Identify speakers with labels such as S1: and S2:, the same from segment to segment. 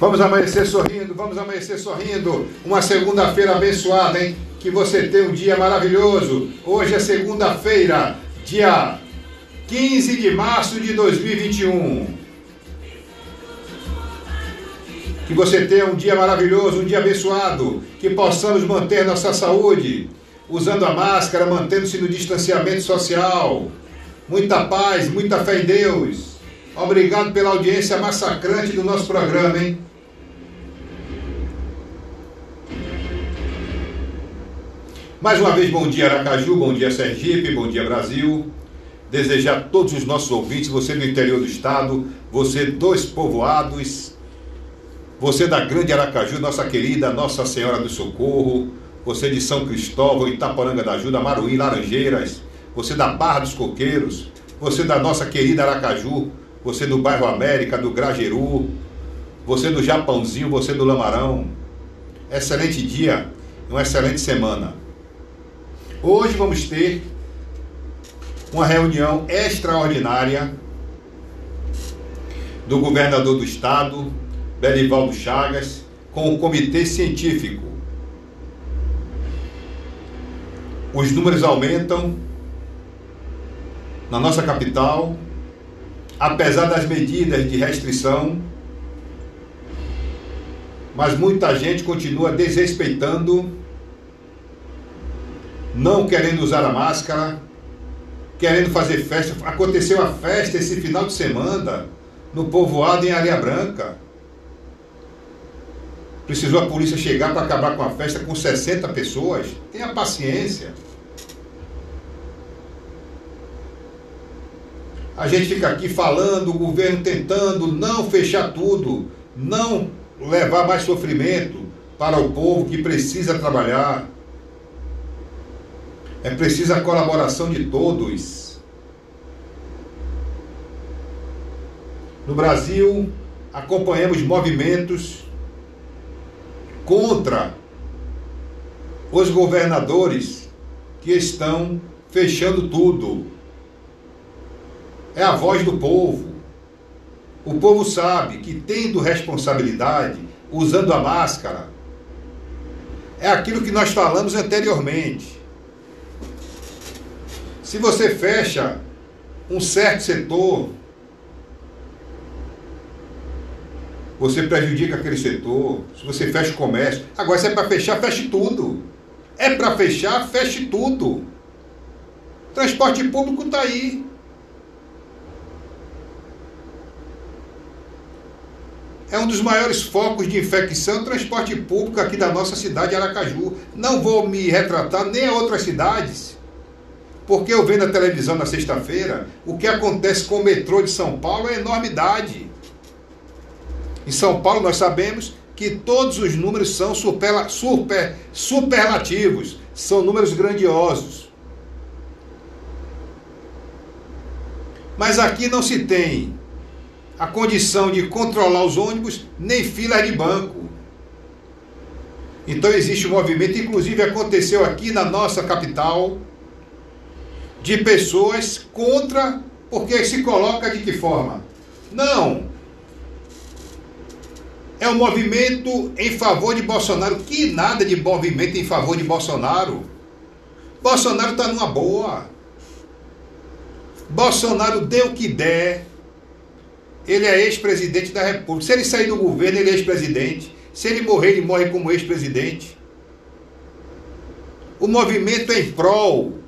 S1: Vamos amanhecer sorrindo, vamos amanhecer sorrindo. Uma segunda-feira abençoada, hein? Que você tenha um dia maravilhoso. Hoje é segunda-feira, dia 15 de março de 2021. Que você tenha um dia maravilhoso, um dia abençoado. Que possamos manter nossa saúde, usando a máscara, mantendo-se no distanciamento social. Muita paz, muita fé em Deus. Obrigado pela audiência massacrante do nosso programa, hein? Mais uma vez, bom dia Aracaju, bom dia Sergipe, bom dia Brasil. Desejar a todos os nossos ouvintes, você do interior do estado, você dos povoados, você da grande Aracaju, nossa querida Nossa Senhora do Socorro, você de São Cristóvão, Itaporanga da Ajuda, Maruí, Laranjeiras, você da Barra dos Coqueiros, você da nossa querida Aracaju, você do bairro América, do Grajeru, você do Japãozinho, você do Lamarão. Excelente dia, uma excelente semana. Hoje vamos ter uma reunião extraordinária do governador do estado, Belivaldo Chagas, com o comitê científico. Os números aumentam na nossa capital, apesar das medidas de restrição, mas muita gente continua desrespeitando não querendo usar a máscara, querendo fazer festa. Aconteceu a festa esse final de semana no povoado em Areia Branca. Precisou a polícia chegar para acabar com a festa com 60 pessoas. Tenha paciência. A gente fica aqui falando, o governo tentando não fechar tudo, não levar mais sofrimento para o povo que precisa trabalhar. É preciso a colaboração de todos. No Brasil, acompanhamos movimentos contra os governadores que estão fechando tudo. É a voz do povo. O povo sabe que, tendo responsabilidade, usando a máscara, é aquilo que nós falamos anteriormente. Se você fecha um certo setor, você prejudica aquele setor. Se você fecha o comércio, agora se é para fechar, feche tudo. É para fechar, feche tudo. Transporte público está aí. É um dos maiores focos de infecção transporte público aqui da nossa cidade, Aracaju. Não vou me retratar nem a outras cidades. Porque eu vendo na televisão na sexta-feira, o que acontece com o metrô de São Paulo é enormidade. Em São Paulo nós sabemos que todos os números são super, super, superlativos, são números grandiosos. Mas aqui não se tem a condição de controlar os ônibus nem filas de banco. Então existe um movimento, inclusive aconteceu aqui na nossa capital, de pessoas contra, porque se coloca de que forma? Não. É um movimento em favor de Bolsonaro. Que nada de movimento em favor de Bolsonaro. Bolsonaro está numa boa. Bolsonaro deu o que der. Ele é ex-presidente da República. Se ele sair do governo, ele é ex-presidente. Se ele morrer, ele morre como ex-presidente. O movimento é em prol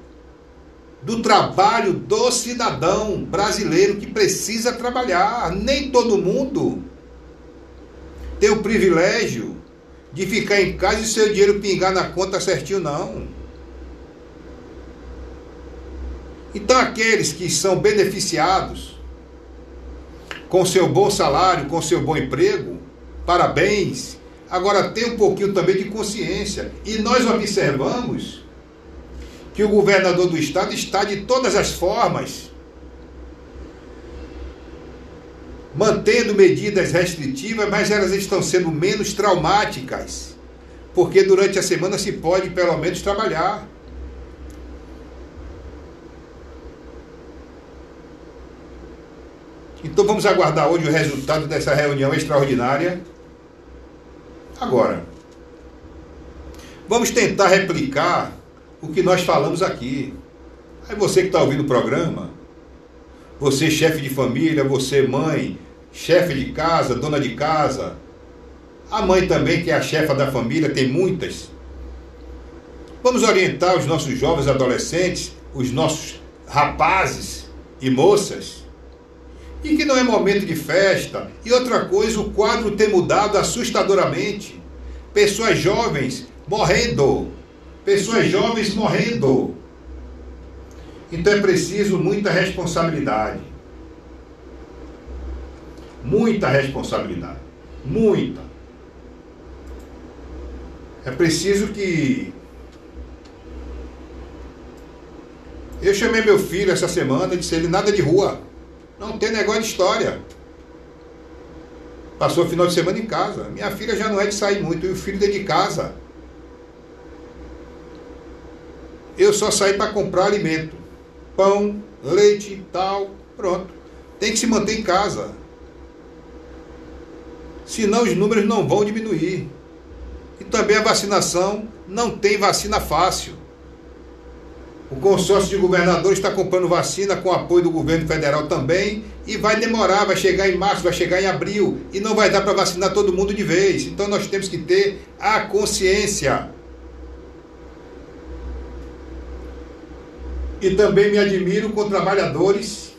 S1: do trabalho do cidadão brasileiro que precisa trabalhar. Nem todo mundo tem o privilégio de ficar em casa e seu dinheiro pingar na conta certinho, não. Então, aqueles que são beneficiados com seu bom salário, com seu bom emprego, parabéns. Agora, tem um pouquinho também de consciência. E nós observamos que o governador do estado está de todas as formas mantendo medidas restritivas, mas elas estão sendo menos traumáticas, porque durante a semana se pode pelo menos trabalhar. Então vamos aguardar hoje o resultado dessa reunião extraordinária Agora, vamos tentar replicar o que nós falamos aqui. Aí você que está ouvindo o programa, você chefe de família, você mãe, chefe de casa, dona de casa, a mãe também que é a chefa da família, tem muitas. Vamos orientar os nossos jovens adolescentes, os nossos rapazes e moças. E que não é momento de festa. E outra coisa, o quadro tem mudado assustadoramente. Pessoas jovens morrendo. Pessoas jovens morrendo. Então é preciso muita responsabilidade. Muita responsabilidade. Muita. É preciso que. Eu chamei meu filho essa semana e disse ele nada de rua. Não tem negócio de história. Passou o final de semana em casa. Minha filha já não é de sair muito, e o filho dentro de casa. Eu só saí para comprar alimento. Pão, leite tal. Pronto. Tem que se manter em casa. Senão os números não vão diminuir. E também a vacinação não tem vacina fácil. O consórcio de governadores está comprando vacina com apoio do governo federal também e vai demorar, vai chegar em março, vai chegar em abril e não vai dar para vacinar todo mundo de vez. Então nós temos que ter a consciência. E também me admiro com trabalhadores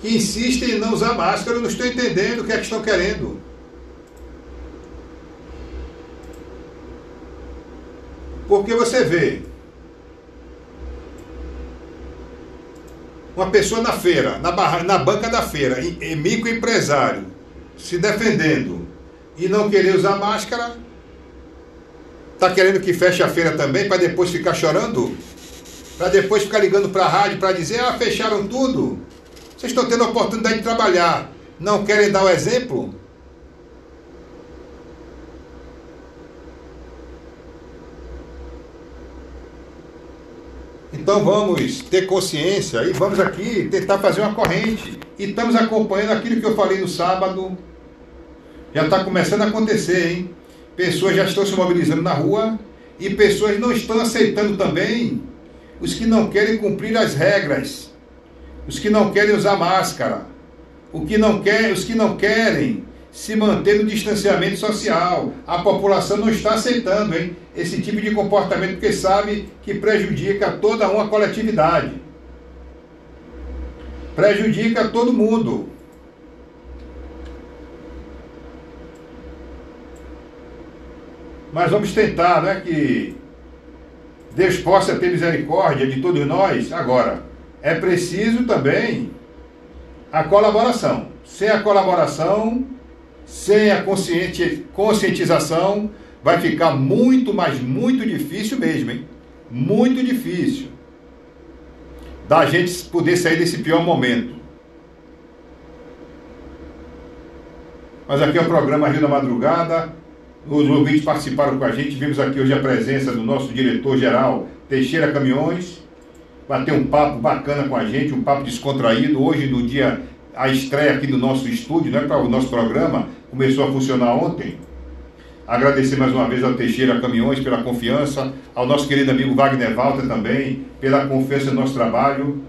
S1: que insistem em não usar máscara. Eu não estou entendendo o que é que estão querendo. Porque você vê uma pessoa na feira, na, barra, na banca da feira, microempresário, se defendendo e não querer usar máscara, está querendo que feche a feira também para depois ficar chorando? Para depois ficar ligando para a rádio para dizer, ah, fecharam tudo. Vocês estão tendo a oportunidade de trabalhar. Não querem dar o exemplo? Então vamos ter consciência e vamos aqui tentar fazer uma corrente. E estamos acompanhando aquilo que eu falei no sábado. Já está começando a acontecer, hein? Pessoas já estão se mobilizando na rua e pessoas não estão aceitando também os que não querem cumprir as regras, os que não querem usar máscara, o que não quer, os que não querem se manter no distanciamento social. A população não está aceitando hein, esse tipo de comportamento porque sabe que prejudica toda uma coletividade. Prejudica todo mundo. Mas vamos tentar, né, que Deus possa ter misericórdia de todos nós. Agora, é preciso também a colaboração. Sem a colaboração, sem a conscientização, vai ficar muito, mas muito difícil mesmo, hein? Muito difícil da gente poder sair desse pior momento. Mas aqui é o programa Rio da Madrugada. Os ouvintes participaram com a gente. Vimos aqui hoje a presença do nosso diretor-geral Teixeira Caminhões. Bater um papo bacana com a gente, um papo descontraído. Hoje, no dia a estreia aqui do nosso estúdio, né, para o nosso programa, começou a funcionar ontem. Agradecer mais uma vez ao Teixeira Caminhões pela confiança, ao nosso querido amigo Wagner Walter também, pela confiança no nosso trabalho.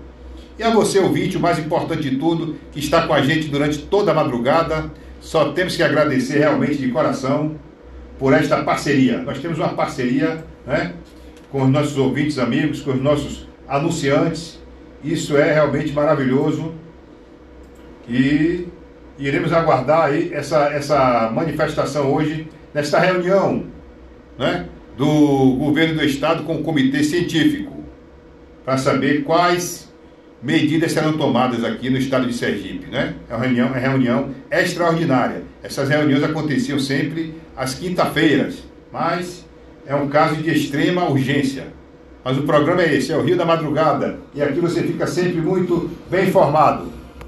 S1: E a você, ouvinte, o mais importante de tudo, que está com a gente durante toda a madrugada. Só temos que agradecer realmente de coração por esta parceria. Nós temos uma parceria né, com os nossos ouvintes, amigos, com os nossos anunciantes. Isso é realmente maravilhoso e iremos aguardar aí essa, essa manifestação hoje, nesta reunião né, do governo do estado com o comitê científico, para saber quais medidas serão tomadas aqui no estado de Sergipe. Né? É uma reunião, é uma reunião extraordinária. Essas reuniões aconteciam sempre às quinta-feiras, mas é um caso de extrema urgência. Mas o programa é esse, é o Rio da Madrugada, e aqui você fica sempre muito bem informado.